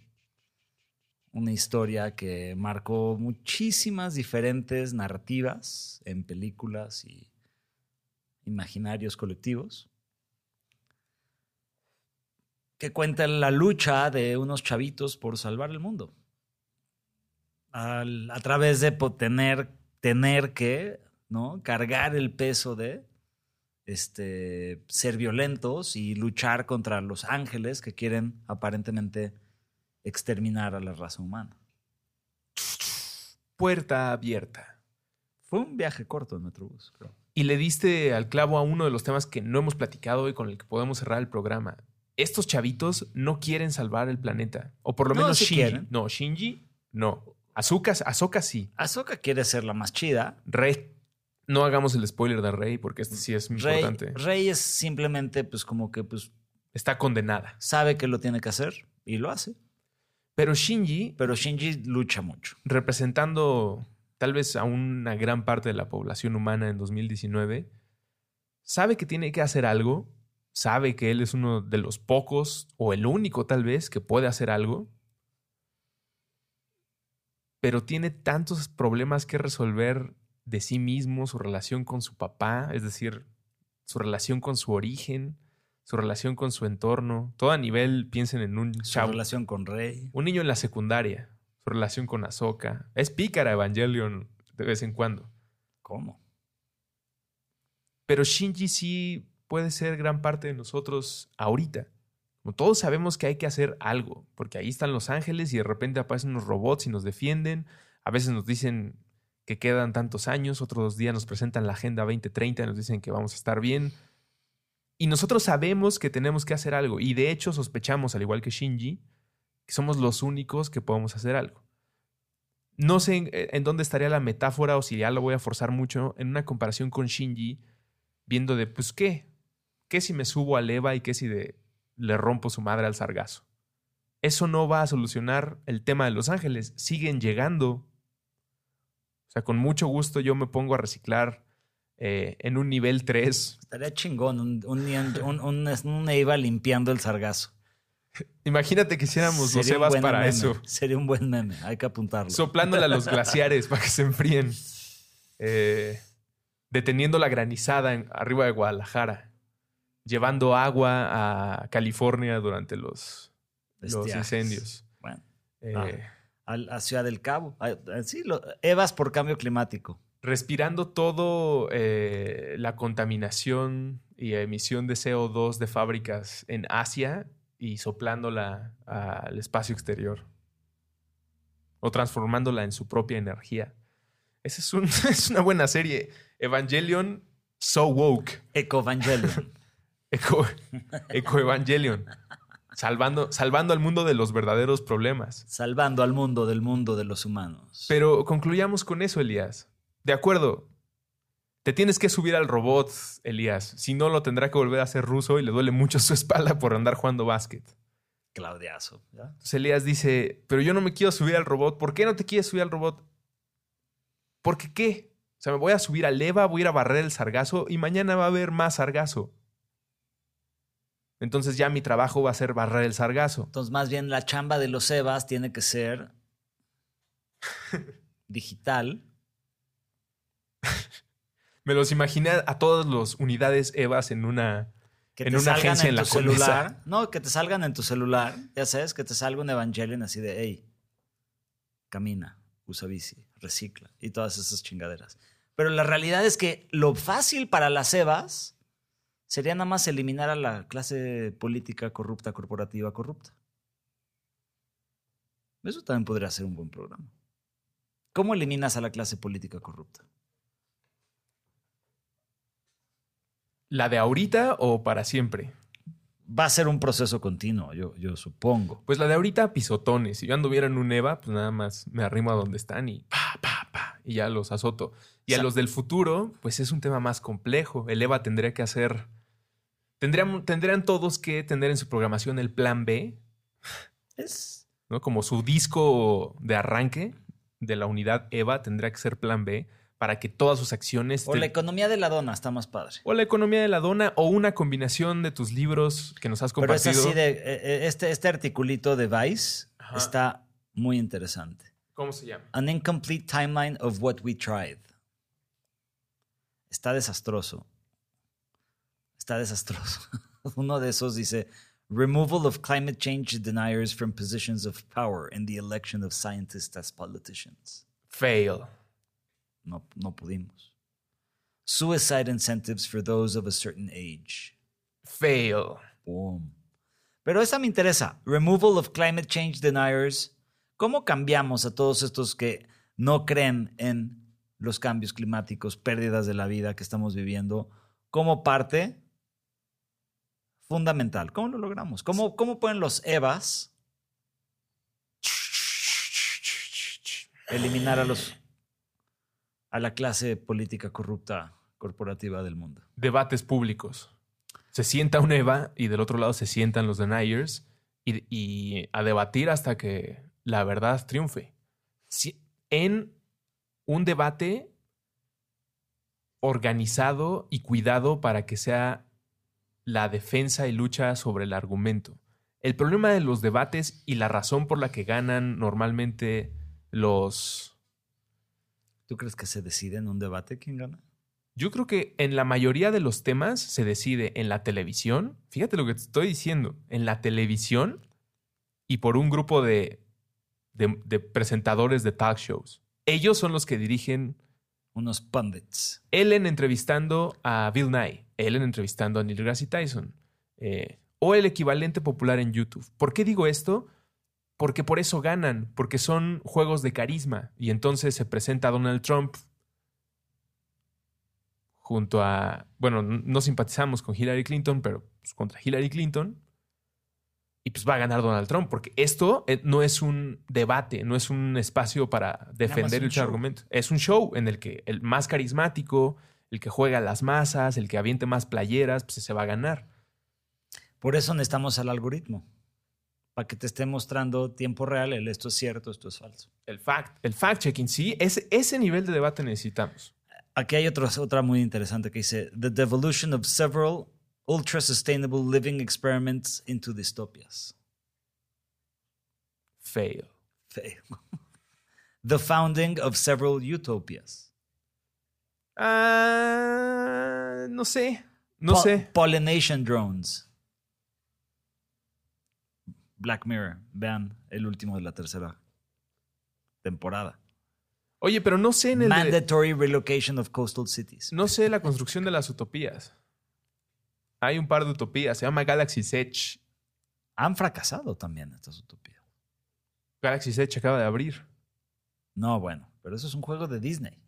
Una historia que marcó muchísimas diferentes narrativas en películas y imaginarios colectivos. Que cuenta la lucha de unos chavitos por salvar el mundo. A través de tener, tener que ¿no? cargar el peso de este, ser violentos y luchar contra los ángeles que quieren aparentemente exterminar a la raza humana. Puerta abierta. Fue un viaje corto en Metrobús, creo. Y le diste al clavo a uno de los temas que no hemos platicado y con el que podemos cerrar el programa. Estos chavitos no quieren salvar el planeta. O por lo No, menos sí Shinji. quieren. No, Shinji, no. Azuka, Ahsoka sí. Ahsoka quiere ser la más chida. Rey. No hagamos el spoiler de Rey porque este sí es Rey, importante. Rey es simplemente, pues, como que pues, Está condenada. sabe que lo tiene que hacer y lo hace. Pero Shinji, Pero Shinji lucha mucho. representando tal vez a una gran parte de la población humana en 2019, sabe que tiene que hacer algo, sabe que él es uno de los pocos, o el único tal vez, que puede hacer algo, pero tiene tantos problemas que resolver de sí mismo, su relación con su papá, es decir, su relación con su origen, su relación con su entorno, todo a nivel, piensen en un Su chavo, relación con Rey. un niño en la secundaria, su relación con Ahsoka. Es pícara Evangelion de vez en cuando. ¿Cómo? Pero Shinji sí puede ser gran parte de nosotros ahorita. Como todos sabemos que hay que hacer algo, porque ahí están los ángeles y de repente aparecen unos robots y nos defienden. A veces nos dicen que quedan tantos años, otros días nos presentan la Agenda 2030 y nos dicen que vamos a estar bien. Y nosotros sabemos que tenemos que hacer algo. Y de hecho sospechamos, al igual que Shinji, que somos los únicos que podemos hacer algo. No sé en, en dónde estaría la metáfora o si ya lo voy a forzar mucho en una comparación con Shinji, viendo de, pues, ¿qué? ¿Qué si me subo al Eva y qué si de, le rompo su madre al sargazo? Eso no va a solucionar el tema de Los Ángeles. Siguen llegando. O sea, con mucho gusto yo me pongo a reciclar eh, en un nivel 3. Estaría chingón un, un, un, un, limpiando el sargazo. Imagínate que hiciéramos los Evas para meme. eso. Sería un buen meme, hay que apuntarlo. Soplándole a los glaciares para que se enfríen. Eh, deteniendo la granizada en- arriba de Guadalajara. Llevando agua a California durante los, los incendios. Bueno, Eh, Ah. a, a Ciudad del Cabo. Ah, ah, Sí, lo- Evas por cambio climático. Respirando todo eh, la contaminación y emisión de CO2 de fábricas en Asia y soplándola al espacio exterior. O transformándola en su propia energía. Esa es, un- es una buena serie. Evangelion So Woke. Ecovangelion. Eco, Eco Evangelion. Salvando, salvando al mundo de los verdaderos problemas. salvando al mundo del mundo de los humanos. Pero concluyamos con eso, Elías. De acuerdo. Te tienes que subir al robot, Elías. Si no, lo tendrá que volver a hacer ruso y le duele mucho su espalda por andar jugando básquet. Claudiazo. ¿ya? Entonces Elías dice, pero yo no me quiero subir al robot. ¿Por qué no te quieres subir al robot? ¿Porque qué? O sea, me voy a subir al Eva, voy a ir a barrer el sargazo y mañana va a haber más sargazo. Entonces ya mi trabajo va a ser barrer el sargazo. Entonces, más bien la chamba de los Evas tiene que ser digital. Me los imaginé a todas las unidades Evas en una... Que En te una salgan agencia en tu la Condesa. celular. No, que te salgan en tu celular. Ya sabes, que te salga un Evangelion así de, hey, camina, usa bici, recicla y todas esas chingaderas. Pero la realidad es que lo fácil para las Evas sería nada más eliminar a la clase política corrupta, corporativa corrupta. Eso también podría ser un buen programa. ¿Cómo eliminas a la clase política corrupta? ¿La de ahorita o para siempre? Va a ser un proceso continuo, yo, yo supongo. Pues la de ahorita, pisotones. Si yo anduviera en un EVA, pues nada más me arrimo a donde están y pa, pa, pa. y ya los azoto. Y O a los del futuro, pues es un tema más complejo. El EVA tendría que hacer. Tendrían, tendrían todos que tener en su programación el plan B, Es, ¿no? Como su disco de arranque de la unidad EVA tendría que ser plan B para que todas sus acciones. o te- la economía de la dona está más padre. o la economía de la dona o una combinación de tus libros que nos has Pero es compartido. así de. eh, eh, Este, este articulito de Vice Ajá. está muy interesante. ¿Cómo se llama? An incomplete timeline of what we tried. Está desastroso. Está desastroso. Uno de esos dice: Removal of climate change deniers from positions of power in the election of scientists as politicians. Fail. No, no pudimos. Suicide incentives for those of a certain age. Fail. Boom. Pero esta me interesa. Removal of climate change deniers. ¿Cómo cambiamos a todos estos que no creen en los cambios climáticos, pérdidas de la vida que estamos viviendo, como parte fundamental? ¿Cómo lo logramos? ¿Cómo, cómo pueden los EVAs eliminar a los a la clase política corrupta corporativa del mundo? Debates públicos. Se sienta un EVA y del otro lado se sientan los deniers y, a debatir hasta que la verdad triunfe. Si- en un debate organizado y cuidado para que sea la defensa y lucha sobre el argumento. El problema de los debates y la razón por la que ganan normalmente los... ¿Tú crees que se decide en un debate quién gana? Yo creo que en la mayoría de los temas se decide en la televisión. Fíjate lo que te estoy diciendo. En la televisión y por un grupo de, de- de presentadores de talk shows. Ellos son los que dirigen Unos pundits. Ellen entrevistando a Bill Nye, Ellen entrevistando a Neil deGrasse Tyson, eh, o el equivalente popular en YouTube. ¿Por qué digo esto? Porque por eso ganan, porque son juegos de carisma. Y entonces se presenta Donald Trump junto a, bueno, no simpatizamos con Hillary Clinton, pero pues, contra Hillary Clinton. Y pues va a ganar Donald Trump, porque esto eh, no es un debate, no es un espacio para defender el show. argumento. Es un show en el que el más carismático, el que juega a las masas, el que aviente más playeras, pues se va a ganar. Por eso necesitamos al algoritmo. Para que te esté mostrando tiempo real el esto es cierto, esto es falso. El fact, el fact-checking, sí, ese, ese nivel de debate necesitamos. Aquí hay otro- otra muy interesante que dice: The devolution of several ultra sustainable living experiments into dystopias. Fail. Feo. The founding of several utopias. Ah, no sé, no sé. Pollination drones. Black Mirror. Vean el último de la tercera temporada. Oye, pero no sé en el de- Mandatory relocation of coastal cities. no sé la construcción de las utopías. Hay un par de utopías, se llama Galaxy's Edge. Han fracasado también estas utopías. Galaxy's Edge acaba de abrir. No, bueno, pero eso es un juego de Disney.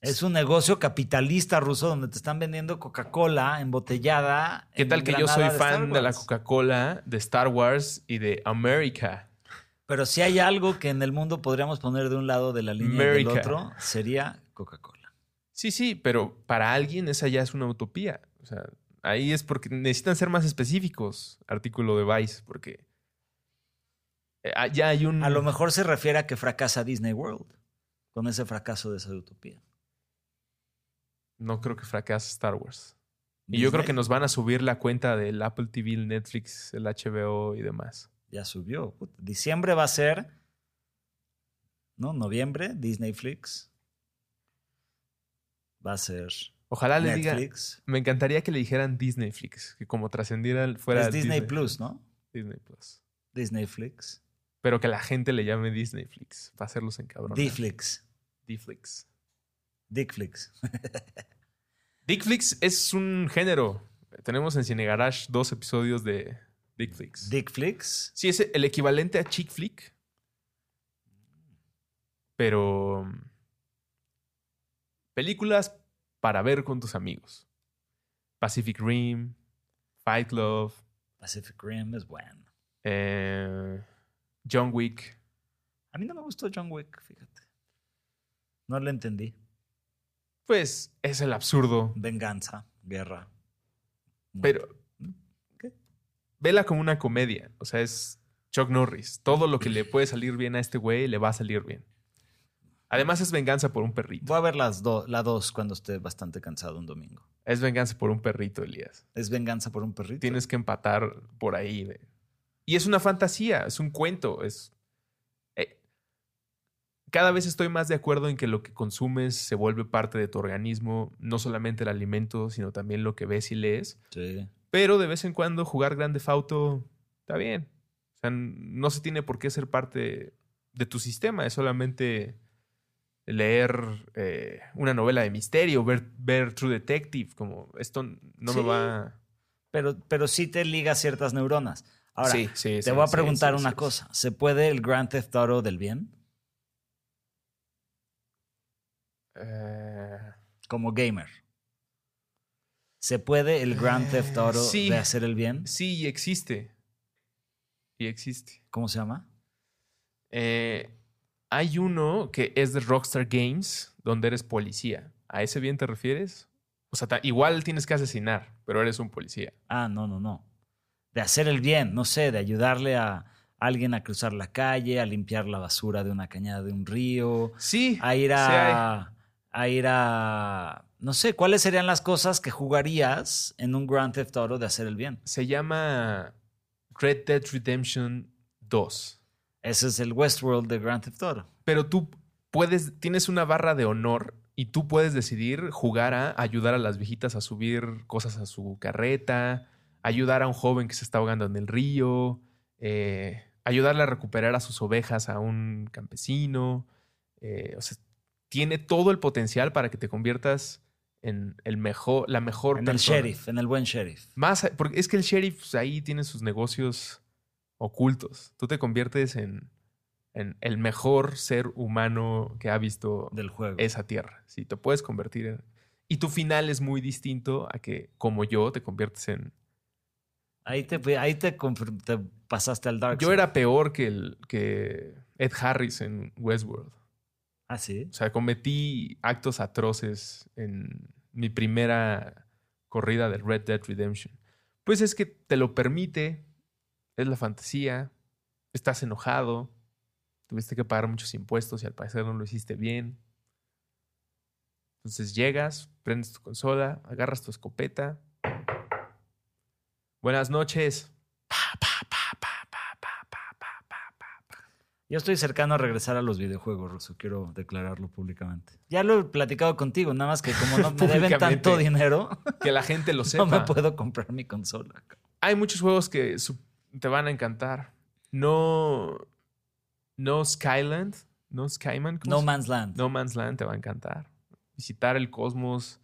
Es un negocio capitalista ruso donde te están vendiendo Coca-Cola embotellada. ¿Qué tal que yo soy de fan de la? Coca-Cola, de Star Wars y de America? Pero si hay algo que en el mundo podríamos poner de un lado de la línea y del otro, sería Coca-Cola. Sí, sí, pero para alguien esa ya es una utopía. O sea, ahí es porque necesitan ser más específicos, artículo de Vice, porque eh, ah, ya hay un... A lo mejor se refiere a que fracasa Disney World con ese fracaso de esa utopía. No creo que fracase Star Wars. Y yo creo que nos van a subir la cuenta del Apple TV, el Netflix, el HBO y demás. Ya subió. Diciembre va a ser. ¿No? Noviembre, Disney Flix. Va a ser Ojalá le diga... Netflix. Me encantaría que le dijeran Disney Flix, que como trascendiera fuera es Disney, Plus, ¿no? Disney Plus. Disney Flix. Pero que la gente le llame Disney Flix, para hacerlos encabronar. D-Flix. D-Flix. Dickflix. Dickflix es un género. Tenemos en Cine Garage dos episodios de Dickflix. Dickflix. Sí, es el equivalente a chick flick. Pero. mm, Películas para ver con tus amigos. Pacific Rim, Fight Club, Pacific Rim es bueno. eh, John Wick. A mí no me gustó John Wick, fíjate. No lo entendí. Pues es el absurdo. Venganza, guerra. Pero. ¿Qué? Vela como una comedia. O sea, es Chuck Norris. Todo lo que le puede salir bien a este güey le va a salir bien. Además, es venganza por un perrito. Voy a ver las do- la dos cuando esté bastante cansado un domingo. Es venganza por un perrito, Elías. Es venganza por un perrito. Tienes que empatar por ahí. de- Y es una fantasía, es un cuento. Es... Cada vez estoy más de acuerdo en que lo que consumes se vuelve parte de tu organismo, no solamente el alimento, sino también lo que ves y lees. Sí. Pero de vez en cuando jugar Grande Fauto está bien. O sea, no se tiene por qué ser parte de tu sistema, es solamente leer eh, una novela de misterio, ver, ver True Detective, como esto no Sí. me va... Pero, pero sí te liga ciertas neuronas. Ahora, Sí, te voy a preguntar una cosa. ¿Se puede el Grand Theft Auto del bien? Eh, Como gamer. ¿Se puede el Grand Theft Auto sí. de hacer el bien? sí, y existe. Y existe. ¿Cómo se llama? Eh, hay uno que es de Rockstar Games, donde eres policía. ¿A ese bien te refieres? O sea, igual tienes que asesinar, pero eres un policía. Ah, no, no, no. De hacer el bien, no sé, de ayudarle a alguien a cruzar la calle, a limpiar la basura de una cañada de un río, Sí. a ir sí hay. A, ir a, no sé, ¿cuáles serían las cosas que jugarías en un Grand Theft Auto de hacer el bien? Se llama Red Dead Redemption 2. Ese es el Westworld de Grand Theft Auto. Pero tú puedes, tienes una barra de honor y tú puedes decidir jugar a ayudar a las viejitas a subir cosas a su carreta, ayudar a un joven que se está ahogando en el río, eh, ayudarle a recuperar a sus ovejas a un campesino. eh, o sea, tiene todo el potencial para que te conviertas en el mejor, la mejor En el sheriff, en el buen sheriff. Más, porque es que el sheriff pues, ahí tiene sus negocios ocultos. Tú te conviertes en, en el mejor ser humano que ha visto del juego. esa tierra. Sí, te puedes convertir en... Y tu final es muy distinto a que, como yo, te conviertes en... Ahí te, ahí te, pasaste al Dark Yo Side. era peor que, el, que Ed Harris en Westworld. Ah, sí. O sea, cometí actos atroces en mi primera corrida de Red Dead Redemption. Pues es que te lo permite, es la fantasía, estás enojado, tuviste que pagar muchos impuestos y al parecer no lo hiciste bien. Entonces llegas, prendes tu consola, agarras tu escopeta. Buenas noches. Yo estoy cercano a regresar a los videojuegos, Russo. Quiero declararlo públicamente. Ya lo he platicado contigo, nada más que como no me deben tanto dinero, Que la gente lo sepa. no me puedo comprar mi consola. hay muchos juegos que te van a encantar. No. No Skyland. No Skyman. ¿cómo No Man's Land. No Man's Land te va a encantar. Visitar el cosmos.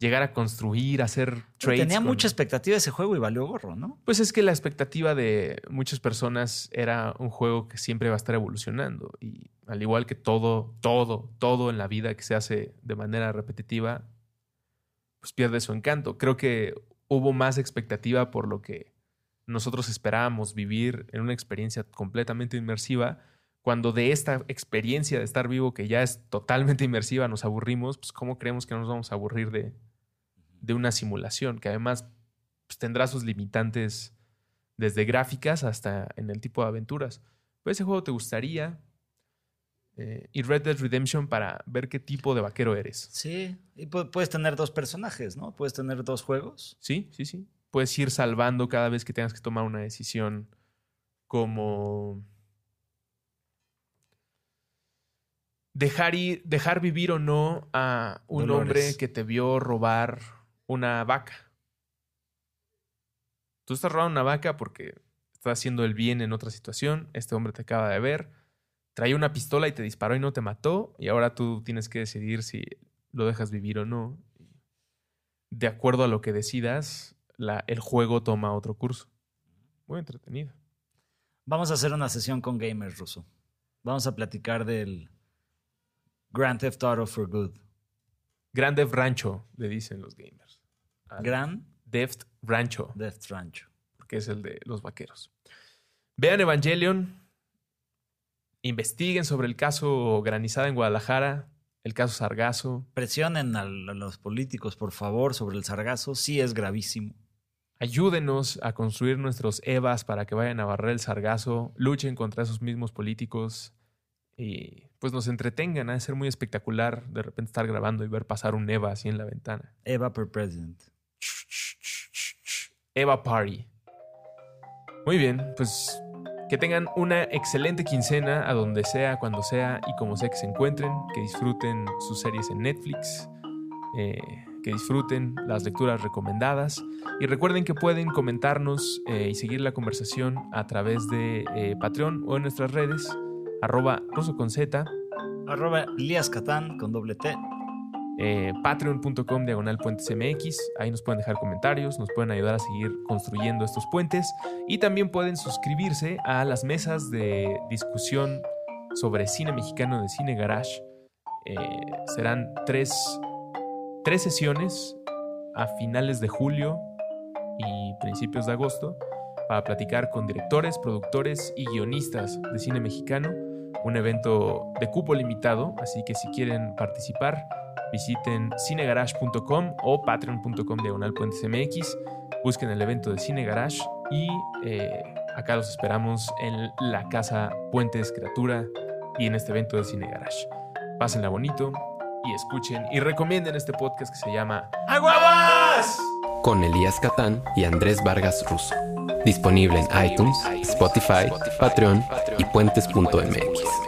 Llegar a construir, hacer trades. Tenía con- mucha expectativa ese juego y valió gorro, ¿no? Pues es que la expectativa de muchas personas era un juego que siempre va a estar evolucionando. Y al igual que todo, todo, todo en la vida que se hace de manera repetitiva, pues pierde su encanto. Creo que hubo más expectativa por lo que nosotros esperábamos vivir en una experiencia completamente inmersiva. Cuando de esta experiencia de estar vivo, que ya es totalmente inmersiva, nos aburrimos, pues ¿cómo creemos que no nos vamos a aburrir de, de una simulación? Que además pues, tendrá sus limitantes desde gráficas hasta en el tipo de aventuras. Pues ese juego te gustaría. eh, y Red Dead Redemption para ver qué tipo de vaquero eres. Sí. Y pu- puedes tener dos personajes, ¿no? Puedes tener dos juegos. Sí, sí, sí. Puedes ir salvando cada vez que tengas que tomar una decisión como dejar, ir- dejar vivir o no a un Dolores. hombre que te vio robar una vaca. Tú estás robando una vaca porque estás haciendo el bien en otra situación. Este hombre te acaba de ver, traía una pistola y te disparó y no te mató. Y ahora tú tienes que decidir si lo dejas vivir o no. De acuerdo a lo que decidas, la- el juego toma otro curso. Muy entretenido. Vamos a hacer una sesión con gamers, Russo. Vamos a platicar del Grand Theft Auto for Good. Grand Theft Rancho, le dicen los gamers. Al Grand Theft Rancho, Theft Rancho. porque es el de los vaqueros. Vean Evangelion. investiguen sobre el caso Granizada en Guadalajara, el caso Sargazo. Presionen a, los políticos, por favor, sobre el Sargazo. Sí es gravísimo. Ayúdenos a construir nuestros EVAs para que vayan a barrer el Sargazo. Luchen contra esos mismos políticos. Y pues nos entretengan. Ha de ser muy espectacular de repente estar grabando y ver pasar un EVA así en la ventana. EVA per president. EVA Party. Muy bien, pues que tengan una excelente quincena a donde sea, cuando sea y como sea que se encuentren. Que disfruten sus series en Netflix. Eh, que disfruten las lecturas recomendadas. Y recuerden que pueden comentarnos eh, y seguir la conversación a través de eh, Patreon o en nuestras redes. Arroba ruso con Z. Arroba Lías con doble T eh, patreon.com diagonal puentes MX. Ahí nos pueden dejar comentarios, nos pueden ayudar a seguir construyendo estos puentes y también pueden suscribirse a las mesas de discusión sobre cine mexicano de Cine Garage. Eh, serán tres, tres sesiones a finales de julio y principios de agosto para platicar con directores, productores y guionistas de cine mexicano. Un evento de cupo limitado, así que si quieren participar, visiten cinegarage.com o patreon.com diagonal puentes MX, busquen el evento de Cine Garage y eh, acá los esperamos en la casa Puentes Criatura y en este evento de Cine Garage. Pásenla bonito y escuchen y recomienden este podcast que se llama ¡Aguabas! Con Elías Catán y Andrés Vargas Russo. Disponible en iTunes, Spotify, Patreon y puentes.mx.